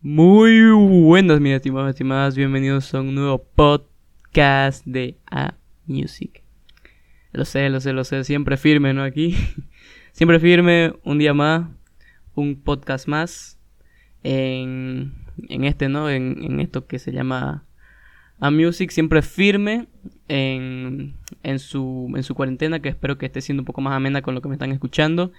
Muy buenas, mis estimados, estimadas. Bienvenidos a un nuevo podcast de A Music. Lo sé, lo sé, lo sé. Siempre firme, ¿no? Aquí. Siempre firme. Un día más. Un podcast más. En, en este, ¿no? En, en esto que se llama A Music. Siempre firme. En, en, su, en su cuarentena. Que espero que esté siendo un poco más amena con lo que me están escuchando.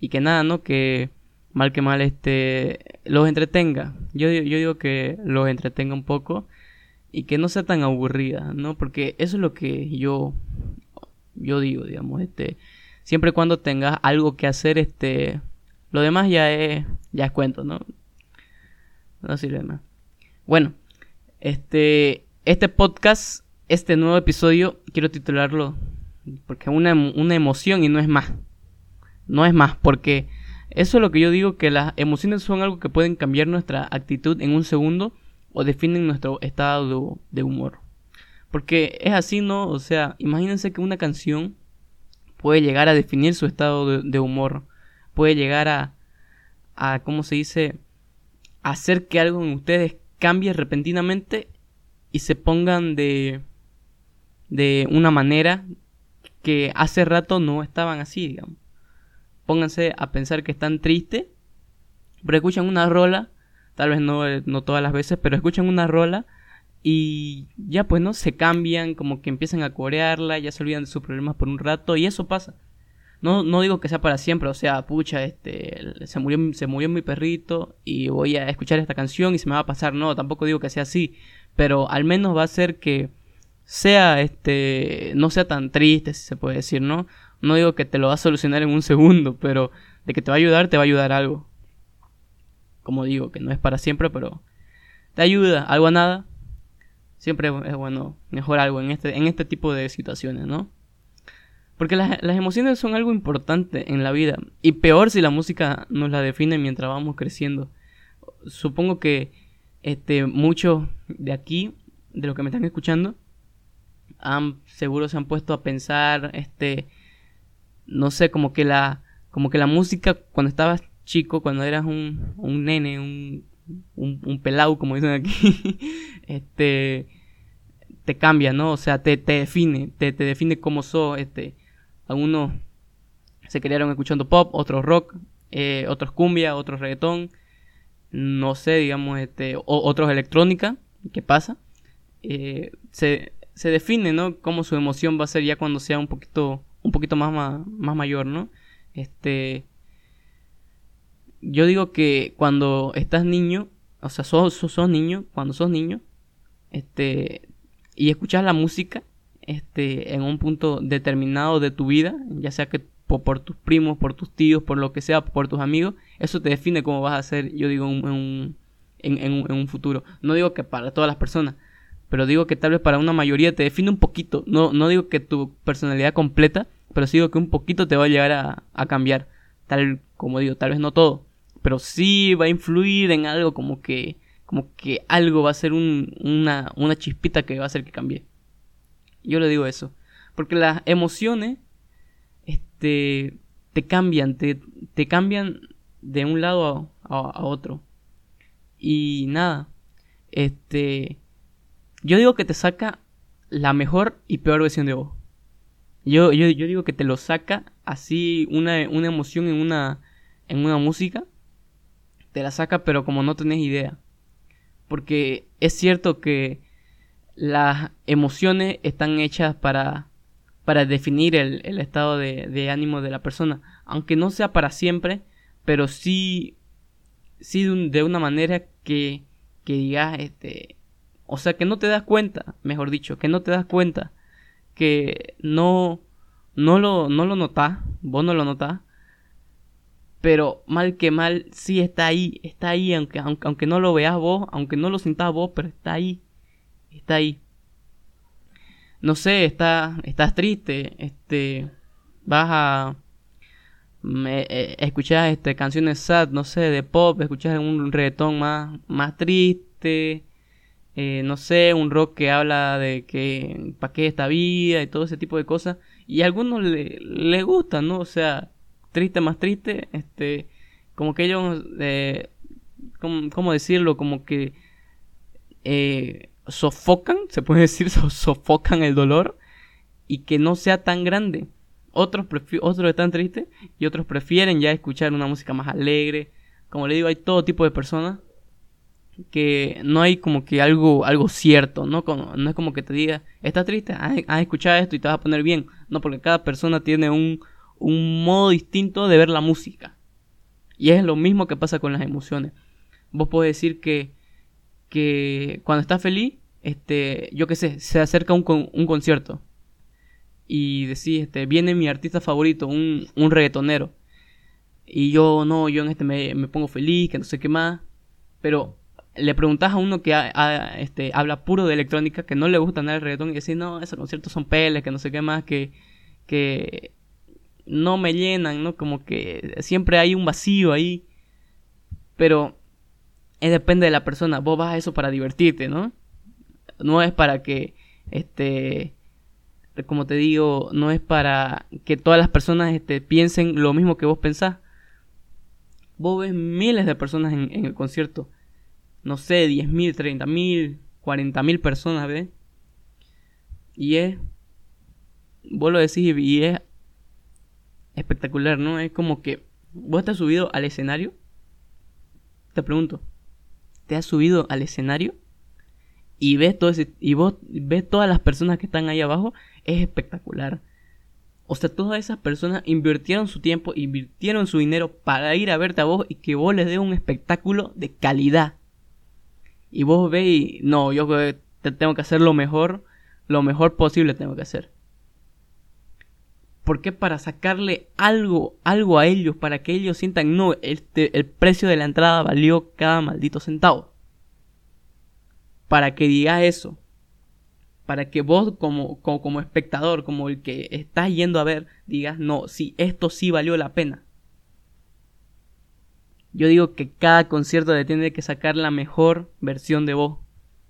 Y que nada, ¿no? Que mal que mal, este, los entretenga. Yo, yo digo que los entretenga un poco y que no sea tan aburrida, ¿no? Porque eso es lo que yo, yo digo, digamos, este, siempre cuando tengas algo que hacer, este, lo demás ya es, ya es cuento, ¿no? No sirve más. Bueno, este, este podcast, este nuevo episodio, quiero titularlo porque es una, una emoción y no es más. No es más, porque eso es lo que yo digo, que las emociones son algo que pueden cambiar nuestra actitud en un segundo o definen nuestro estado de, humor. Porque es así, ¿no? O sea, imagínense que una canción puede llegar a definir su estado de, humor. Puede llegar a, a, ¿cómo se dice? hacer que algo en ustedes cambie repentinamente y se pongan de, de una manera que hace rato no estaban así, digamos pónganse a pensar que están tristes, pero escuchan una rola, tal vez no, eh, no todas las veces, pero escuchan una rola y ya pues no se cambian, como que empiezan a corearla, ya se olvidan de sus problemas por un rato y eso pasa. No, no digo que sea para siempre, o sea, pucha, este, se murió, se murió mi perrito y voy a escuchar esta canción y se me va a pasar, no, tampoco digo que sea así, pero al menos va a ser que sea, este, no sea tan triste, si se puede decir, ¿no? No digo que te lo va a solucionar en un segundo, pero de que te va a ayudar, te va a ayudar algo. Como digo, que no es para siempre, pero te ayuda, algo a nada. Siempre es bueno mejor algo en este, en este tipo de situaciones, ¿no? Porque las, las emociones son algo importante en la vida. Y peor si la música nos la define mientras vamos creciendo. Supongo que este, muchos de aquí, de los que me están escuchando, han, seguro se han puesto a pensar, este, no sé, como que la, como que la música cuando estabas chico, cuando eras un, un nene, un, un, pelado, como dicen aquí, este, te cambia, ¿no? O sea, te, te define, te, te define como sos, este, algunos se criaron escuchando pop, otros rock, eh, otros cumbia, otros reggaetón, no sé, digamos, este, otros electrónica, ¿qué pasa? Eh, se, se define, ¿no? Cómo su emoción va a ser ya cuando sea un poquito un poquito más, más, mayor, ¿no? Este, yo digo que cuando estás niño, o sea, sos, sos, niño, cuando sos niño, este, y escuchas la música, este, en un punto determinado de tu vida, ya sea que por, tus primos, por tus tíos, por lo que sea, por tus amigos, eso te define cómo vas a ser, yo digo, un, en, en un futuro. No digo que para todas las personas, pero digo que tal vez para una mayoría te define un poquito. No, no digo que tu personalidad completa, pero sí digo que un poquito te va a llegar a, a cambiar. Tal como digo, tal vez no todo, pero sí va a influir en algo como que, como que algo va a ser un, una, una chispita que va a hacer que cambie. Yo le digo eso, porque las emociones, este, te cambian, te, te cambian de un lado a, a otro. Y nada, este, yo digo que te saca la mejor y peor versión de vos. Yo, yo, yo digo que te lo saca así una, una emoción en una, en una música. Te la saca pero como no tenés idea. Porque es cierto que las emociones están hechas para, para definir el, el estado de, ánimo de la persona. Aunque no sea para siempre, pero sí, sí de, de una manera que, que digas, este, o sea, que no te das cuenta, mejor dicho, que no te das cuenta que no no lo no lo notás, vos no lo notás, pero mal que mal sí está ahí, está ahí aunque aunque, aunque no lo veas vos, aunque no lo sintas vos, pero está ahí. Está ahí. No sé, está estás triste, este vas a me, eh, escuchas este canciones sad, no sé, de pop, escuchas un reggaetón más más triste, eh, no sé, un rock que habla de que para qué esta vida y todo ese tipo de cosas. Y a algunos les le gusta, ¿no? O sea, triste más triste, este, como que ellos, eh, ¿cómo, decirlo? Como que eh, sofocan, se puede decir, sofocan el dolor y que no sea tan grande. Otros, otros están tristes y otros prefieren ya escuchar una música más alegre. Como le digo, hay todo tipo de personas que no hay como que algo, algo cierto, ¿no? no es como que te diga, estás triste, has, escuchado esto y te vas a poner bien. No, porque cada persona tiene un, un modo distinto de ver la música. Y es lo mismo que pasa con las emociones. Vos podés decir que, que cuando estás feliz, este, yo qué sé, se acerca un, un concierto. Y decís, este, viene mi artista favorito, un, un reggaetonero. Y yo, no, yo en este me pongo feliz, que no sé qué más. Pero le preguntas a uno que este, habla puro de electrónica, que no le gusta nada el reggaetón, y decís, no, esos conciertos son peles, que no sé qué más, que, que no me llenan, ¿no? Como que siempre hay un vacío ahí. Pero es depende de la persona. Vos vas a eso para divertirte, ¿no? No es para que, este, como te digo, no es para que todas las personas este, piensen lo mismo que vos pensás. Vos ves miles de personas en el concierto no sé, 10.000, 30.000, 40.000 personas, ¿ves? Y es, vos lo decís y es espectacular, ¿no? Es como que vos te has subido al escenario. Te pregunto, ¿te has subido al escenario? Y ves todo ese, y vos ves todas las personas que están ahí abajo, es espectacular. O sea, todas esas personas invirtieron su tiempo, invirtieron su dinero para ir a verte a vos y que vos les dé un espectáculo de calidad. Y vos ves y no, yo te tengo que hacer lo mejor, lo mejor posible tengo que hacer. ¿Por qué? Para sacarle algo, algo a ellos, para que ellos sientan, no, este, el precio de la entrada valió cada maldito centavo. Para que digas eso. Para que vos como, como, como espectador, como el que estás yendo a ver, digas, no, sí, esto sí valió la pena. Yo digo que cada concierto le tiene que sacar la mejor versión de vos.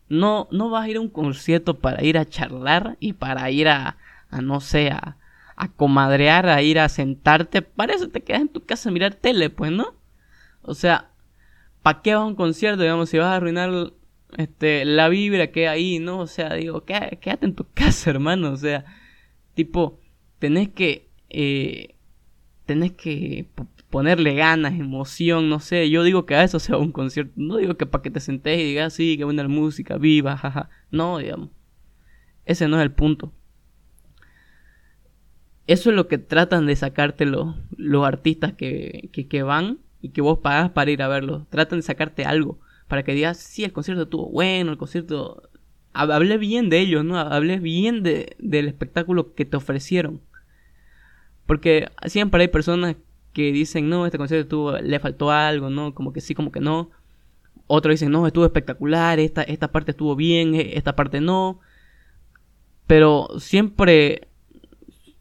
No, no vas a ir a un concierto para ir a charlar y para ir a, a no sé, a, a comadrear, a ir a sentarte. Para eso te quedas en tu casa a mirar tele, pues, ¿no? O sea, ¿para qué vas a un concierto? Digamos, si vas a arruinar este, la vibra que hay ahí, ¿no? O sea, digo, quédate en tu casa, hermano. O sea, tipo, tenés que... Eh, tenés que ponerle ganas, emoción, no sé. Yo digo que a eso sea un concierto. No digo que para que te sentés y digas, sí, que buena la música, viva, jaja. No, digamos. Ese no es el punto. Eso es lo que tratan de sacarte los, los artistas que, que, van y que vos pagás para ir a verlos. Tratan de sacarte algo. Para que digas, sí, el concierto estuvo bueno, el concierto... Hablé bien de ellos, ¿no? Hablé bien de, del espectáculo que te ofrecieron. Porque siempre hay personas que dicen, no, este concierto estuvo, le faltó algo, ¿no? Como que sí, como que no. Otros dicen, no, estuvo espectacular, esta, esta parte estuvo bien, e, esta parte no. Pero siempre,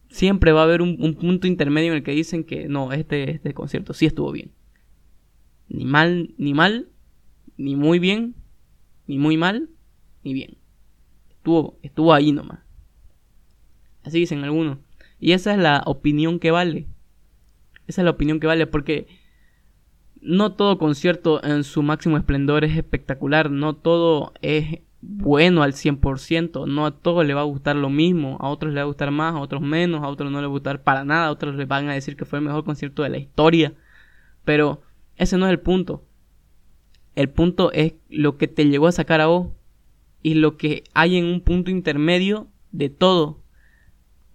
siempre va a haber un, punto intermedio en el que dicen que no, este, este concierto sí estuvo bien. Ni mal, ni mal, ni muy bien, ni muy mal, ni bien. Estuvo, estuvo ahí nomás. Así dicen algunos. Y esa es la opinión que vale. Esa es la opinión que vale, porque no todo concierto en su máximo esplendor es espectacular, no todo es bueno al 100%, no a todos le va a gustar lo mismo, a otros le va a gustar más, a otros menos, a otros no le va a gustar para nada, a otros les van a decir que fue el mejor concierto de la historia, pero ese no es el punto. El punto es lo que te llegó a sacar a vos y lo que hay en un punto intermedio de todo.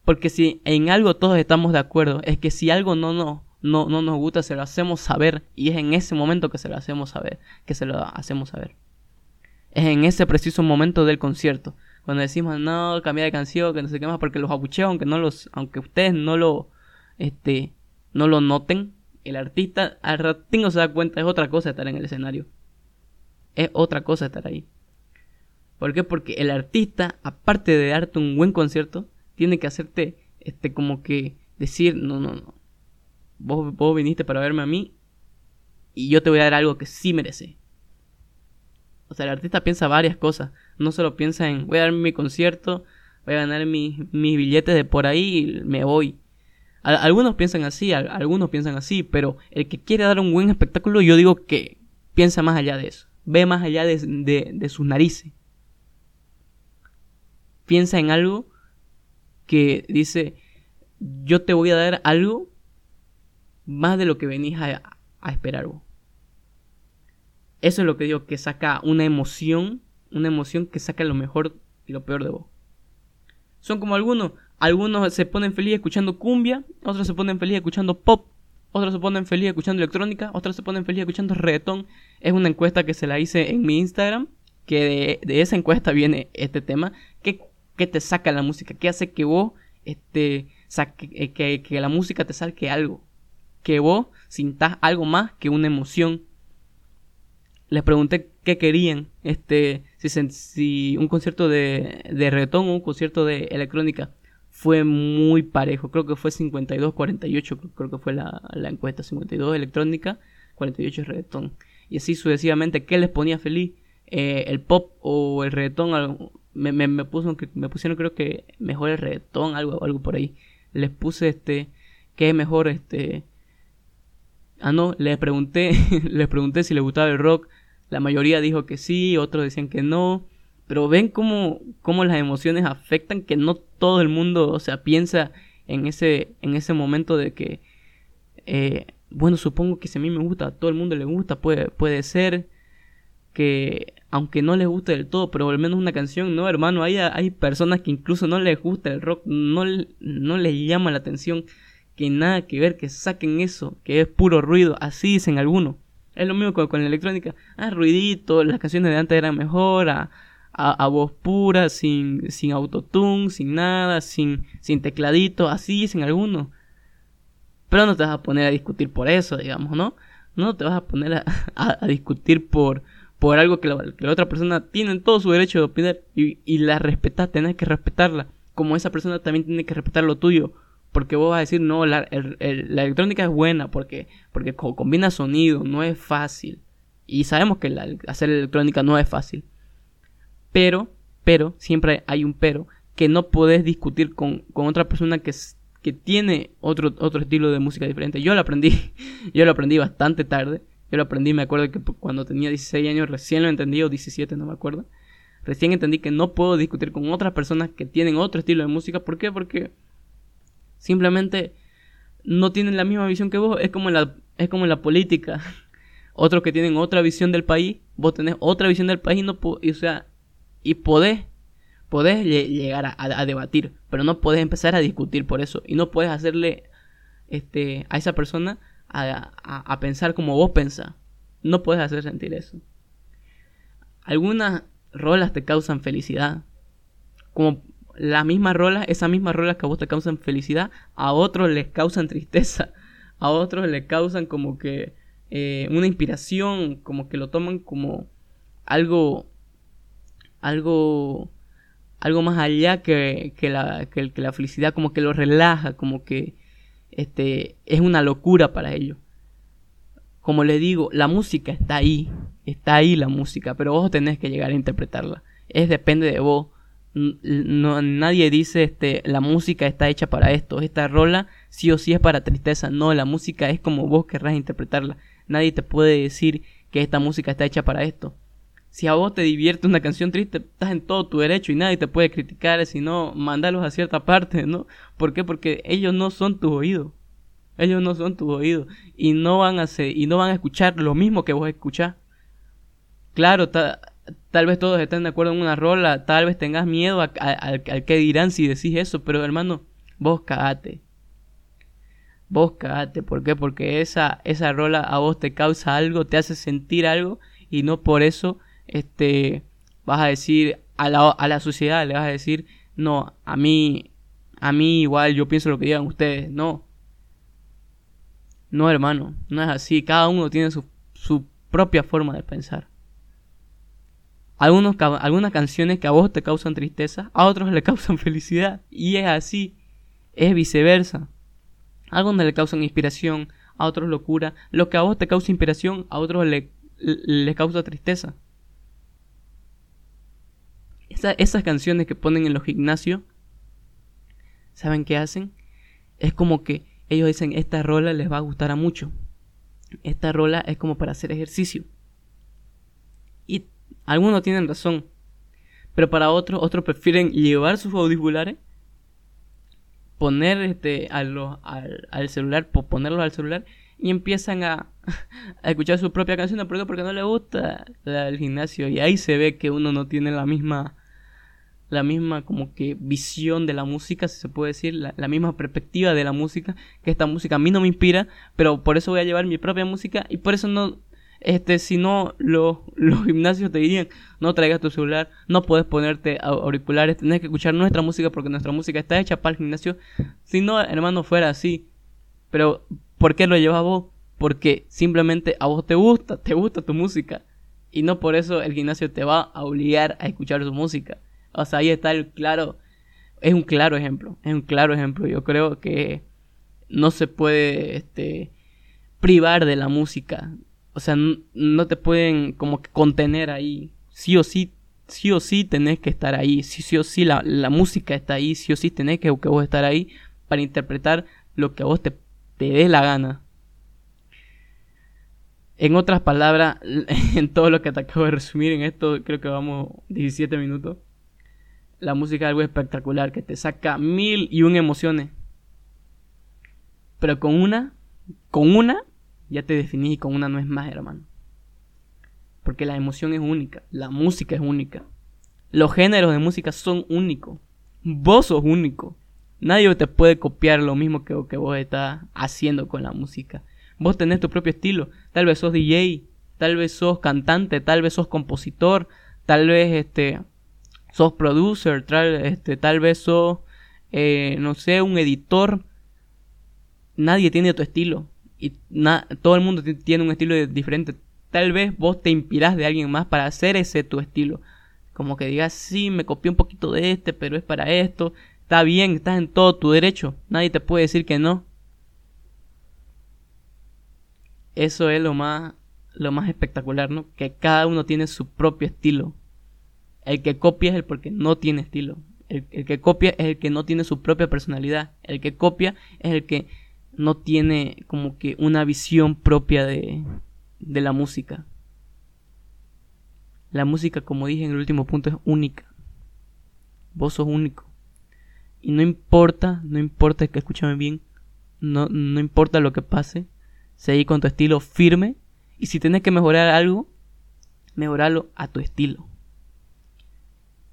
Porque si en algo todos estamos de acuerdo, es que si algo no, no, no, no nos gusta, se lo hacemos saber. Y es en ese momento que se lo hacemos saber. Que se lo hacemos saber. Es en ese preciso momento del concierto. Cuando decimos, no, cambia de canción, que no sé qué más, porque los abucheos, aunque no los, aunque ustedes no lo, este, no lo noten, el artista al ratingo se da cuenta, es otra cosa estar en el escenario. Es otra cosa estar ahí. ¿Por qué? Porque el artista, aparte de darte un buen concierto, tiene que hacerte, este, como que decir, no, no, no. Vos, vos viniste para verme a mí y yo te voy a dar algo que sí merece. O sea, el artista piensa varias cosas. No solo piensa en, voy a dar mi concierto, voy a ganar mis, mis billetes de por ahí y me voy. algunos piensan así, algunos piensan así, pero el que quiere dar un buen espectáculo, yo digo que, piensa más allá de eso. Ve más allá de, de sus narices. Piensa en algo que dice, yo te voy a dar algo más de lo que venís a, esperar vos. Eso es lo que digo, que saca una emoción, una emoción que saca lo mejor y lo peor de vos. Son como algunos, algunos se ponen felices escuchando cumbia, otros se ponen felices escuchando pop, otros se ponen felices escuchando electrónica, otros se ponen felices escuchando reggaetón. Es una encuesta que se la hice en mi Instagram, que de, esa encuesta viene este tema, ¿Qué, ¿Qué, te saca la música? ¿Qué hace que vos este, eh, que, que, la música te saque algo. Que vos sintas algo más que una emoción. Les pregunté qué querían. Este, si, un concierto de, de reggaetón o un concierto de electrónica. Fue muy parejo. Creo que fue 52-48. Creo que fue la, la encuesta. 52 electrónica, 48 reggaetón. Y así sucesivamente. ¿Qué les ponía feliz? Eh, el pop o el reggaetón. Me, me, me, puso, me pusieron creo que mejor el reggaetón, algo, algo por ahí les puse este, ¿qué es mejor este? Ah, no, les pregunté, les pregunté si les gustaba el rock. La mayoría dijo que sí, otros decían que no. Pero ven cómo, cómo las emociones afectan que no todo el mundo, o sea, piensa en ese, en ese momento de que, eh, bueno, supongo que si a mí me gusta, a todo el mundo le gusta, puede, puede ser que aunque no les guste del todo, pero al menos una canción, no, hermano, hay, hay personas que incluso no les gusta el rock, no, no les llama la atención, que nada que ver, que saquen eso, que es puro ruido, así dicen algunos. Es lo mismo con, la electrónica, ah, ruidito, las canciones de antes eran mejor, a, a, voz pura, sin, sin autotune, sin nada, sin, sin tecladito, así dicen algunos. Pero no te vas a poner a discutir por eso, digamos, ¿no? No te vas a poner a, a discutir por, por algo que la, otra persona tiene todo su derecho de opinar y, la respetas, tenés que respetarla. Como esa persona también tiene que respetar lo tuyo. Porque vos vas a decir, no, la, electrónica es buena porque, porque combina sonido, no es fácil. Y sabemos que hacer electrónica no es fácil. Pero, pero, siempre hay un pero, que no podés discutir con, con otra persona que, que tiene otro, otro estilo de música diferente. Yo lo aprendí, yo lo aprendí bastante tarde yo lo aprendí, me acuerdo que cuando tenía 16 años recién lo entendí, o 17, no me acuerdo. Recién entendí que no puedo discutir con otras personas que tienen otro estilo de música. ¿Por qué? Porque simplemente no tienen la misma visión que vos. Es como en la, es como en la política. Otros que tienen otra visión del país, vos tenés otra visión del país no y, o sea, y podés, podés llegar a, a, debatir, pero no podés empezar a discutir por eso. Y no podés hacerle este, a esa persona a, pensar como vos pensás. No puedes hacer sentir eso. Algunas rolas te causan felicidad. Como la misma rola, esas mismas rolas que a vos te causan felicidad, a otros les causan tristeza. A otros les causan como que eh, una inspiración, como que lo toman como algo, algo, algo más allá que, que, la, que la felicidad, como que lo relaja, como que este, es una locura para ellos. Como le digo, la música está ahí, está ahí la música, pero vos tenés que llegar a interpretarla. Es depende de vos. No, nadie dice este la música está hecha para esto, esta rola sí o sí es para tristeza. No, la música es como vos querrás interpretarla. Nadie te puede decir que esta música está hecha para esto. Si a vos te divierte una canción triste, estás en todo tu derecho y nadie te puede criticar, sino mandarlos a cierta parte, ¿no? ¿Por qué? Porque ellos no son tus oídos. Ellos no son tus oídos y no van a hacer, y no van a escuchar lo mismo que vos escuchás. Claro, tal vez todos estén de acuerdo en una rola, tal vez tengas miedo al que dirán si decís eso, pero hermano, vos cagate. Vos cagate, ¿por qué? Porque esa, esa rola a vos te causa algo, te hace sentir algo y no por eso este, vas a decir a la, a la sociedad, le vas a decir, no, a mí, a mí igual yo pienso lo que digan ustedes, no. No, hermano, no es así, cada uno tiene su, su propia forma de pensar. Algunos, algunas canciones que a vos te causan tristeza, a otros le causan felicidad. Y es así, es viceversa. Algunos le causan inspiración, a otros locura. Lo que a vos te causa inspiración, a otros le, le causa tristeza esas canciones que ponen en los gimnasios, ¿saben qué hacen? Es como que ellos dicen, esta rola les va a gustar a mucho. Esta rola es como para hacer ejercicio. Algunos tienen razón. Pero para otros, otros prefieren llevar sus auriculares, poner este, al, al celular, ponerlos al celular y empiezan a, a escuchar su propia canción. ¿Por Porque no le gusta el gimnasio. Y ahí se ve que uno no tiene la misma la misma como que visión de la música, si se puede decir, la, misma perspectiva de la música, que esta música a mí no me inspira, pero por eso voy a llevar mi propia música y por eso no, este, si no, los, los gimnasios te dirían, no traigas tu celular, no puedes ponerte auriculares, tenés que escuchar nuestra música porque nuestra música está hecha para el gimnasio. Si no, hermano, fuera así. Pero, ¿por qué lo llevas vos? Porque simplemente a vos te gusta, te gusta tu música. Y no por eso el gimnasio te va a obligar a escuchar su música. O sea, ahí está el claro, es un claro ejemplo, es un claro ejemplo. Yo creo que no se puede este, privar de la música. O sea, no, te pueden como que contener ahí. Sí o sí, sí o sí tenés que estar ahí. Sí, o sí la, la música está ahí. Sí o sí tenés que, que vos estar ahí para interpretar lo que a vos te, te dé la gana. En otras palabras, en todo lo que te acabo de resumir en esto, creo que vamos 17 minutos la música es algo espectacular que te saca mil y un emociones. Pero con una, con una, ya te definí con una no es más, hermano. Porque la emoción es única, la música es única. Los géneros de música son únicos. Vos sos único. Nadie te puede copiar lo mismo que, que vos estás haciendo con la música. Vos tenés tu propio estilo. Tal vez sos DJ, tal vez sos cantante, tal vez sos compositor, tal vez este sos producer, tal, este, tal vez sos, eh, no sé, un editor. Nadie tiene tu estilo. Y todo el mundo tiene un estilo diferente. Tal vez vos te inspirás de alguien más para hacer ese tu estilo. Como que digas, sí, me copié un poquito de este, pero es para esto. Está bien, estás en todo tu derecho. Nadie te puede decir que no. Eso es lo más, lo más espectacular, ¿no? Que cada uno tiene su propio estilo. El que copia es el porque no tiene estilo. El, que copia es el que no tiene su propia personalidad. El que copia es el que no tiene como que una visión propia de, de la música. La música, como dije en el último punto, es única. Vos sos único. Y no importa, no importa que escúchame bien, no, no importa lo que pase, seguí con tu estilo firme. Y si tienes que mejorar algo, mejoralo a tu estilo.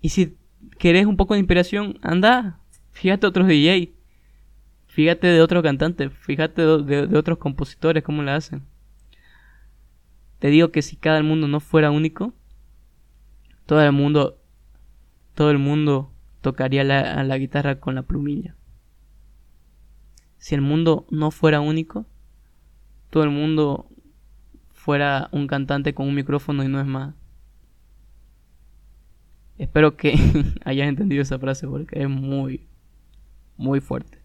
Y si querés un poco de inspiración, anda, fíjate otros DJ, fíjate de otros cantantes, fíjate de, otros compositores, cómo la hacen. Te digo que si cada mundo no fuera único, todo el mundo, todo el mundo tocaría la, la guitarra con la plumilla. Si el mundo no fuera único, todo el mundo fuera un cantante con un micrófono y no es más. Espero que hayas entendido esa frase porque es muy, muy fuerte.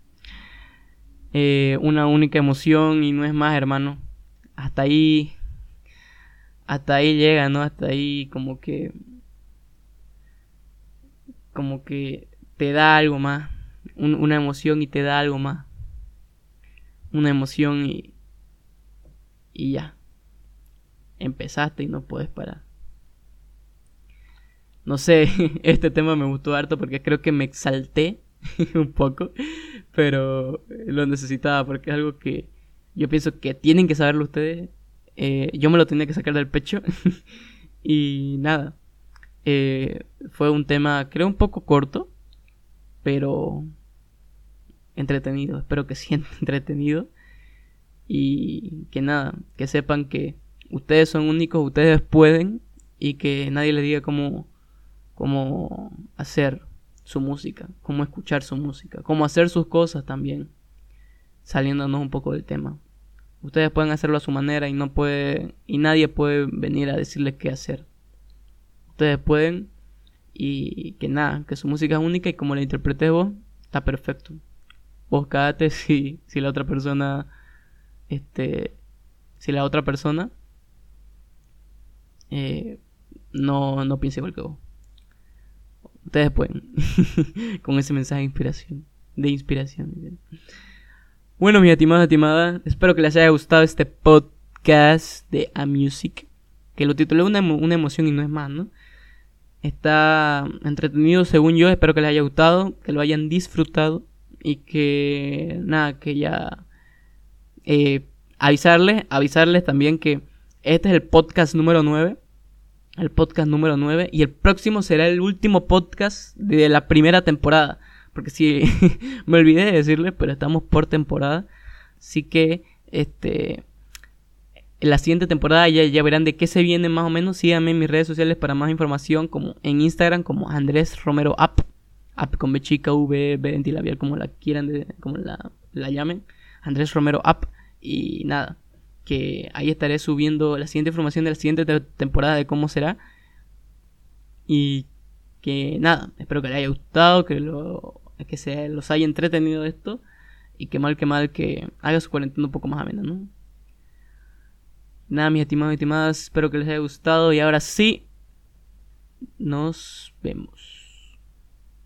Eh, una única emoción y no es más, hermano. Hasta ahí, hasta ahí llega, ¿no? Hasta ahí como que, como que te da algo más. una emoción y te da algo más. Una emoción y, y ya. Empezaste y no puedes parar. No sé, este tema me gustó harto porque creo que me exalté un poco, pero lo necesitaba porque es algo que yo pienso que tienen que saberlo ustedes. Eh, yo me lo tenía que sacar del pecho y nada. Eh, fue un tema, creo, un poco corto, pero entretenido. Espero que sienta entretenido y que nada, que sepan que ustedes son únicos, ustedes pueden y que nadie les diga cómo cómo hacer su música, cómo escuchar su música, cómo hacer sus cosas también, saliéndonos un poco del tema. Ustedes pueden hacerlo a su manera y no puede y nadie puede venir a decirles qué hacer. Ustedes pueden y que nada, que su música es única y como la interpretes vos, está perfecto. Vos si, si la otra persona, este, si la otra persona eh, no, no piensa igual que vos. Ustedes con ese mensaje de inspiración. De inspiración. Bueno, mis estimados, estimadas. Espero que les haya gustado este podcast de A Music. que lo titulé una, una emoción y no es más, ¿no? Está entretenido según yo, espero que les haya gustado, que lo hayan disfrutado y que nada, que ya eh, avisarles, avisarles también que este es el podcast número 9, el podcast número 9 y el próximo será el último podcast de la primera temporada, porque si me olvidé de decirles, pero estamos por temporada, así que este en la siguiente temporada ya, ya verán de qué se viene más o menos. Síganme en mis redes sociales para más información, como en Instagram, como Andrés Romero App, app con B chica, V, B como la quieran, como la, la llamen. Andrés Romero App. Y nada, que ahí estaré subiendo la siguiente información de la siguiente temporada de cómo será. Y que nada, espero que les haya gustado, que, lo, que se los haya entretenido esto. Y que mal que mal que haga su cuarentena un poco más amena, ¿no? Nada, mis estimados y estimadas, espero que les haya gustado y ahora sí, nos vemos.